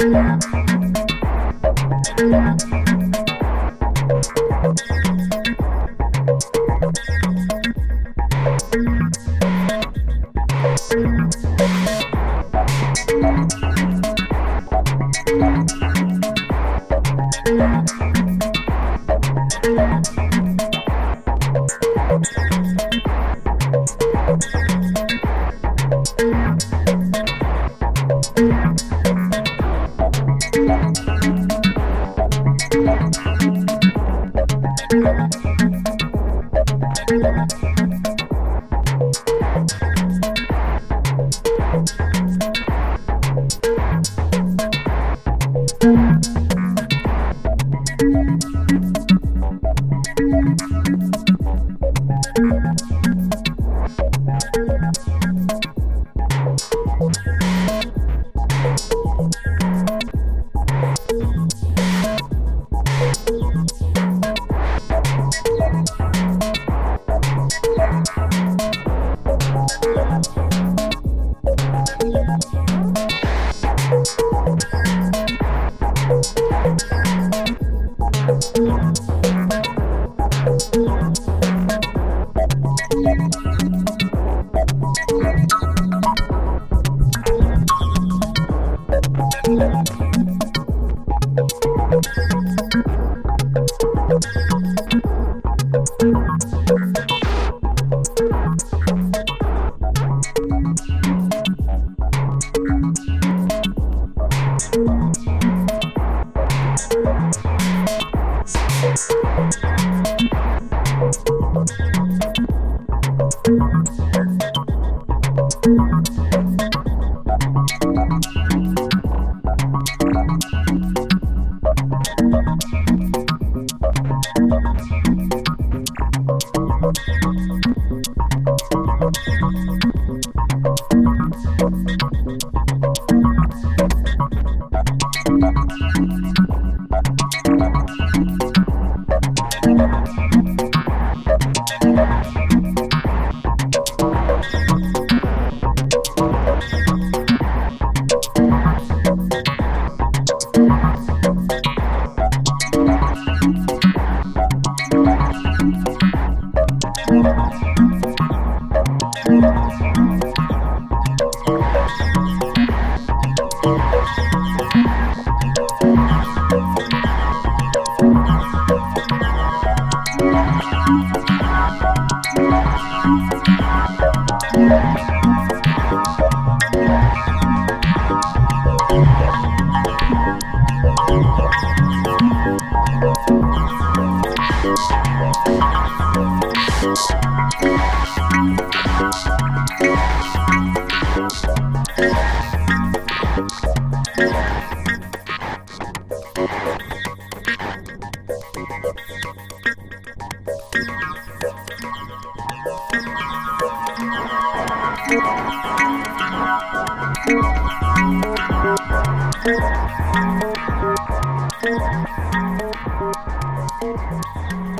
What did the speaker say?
Thank you. Love. Thank you. Thank you.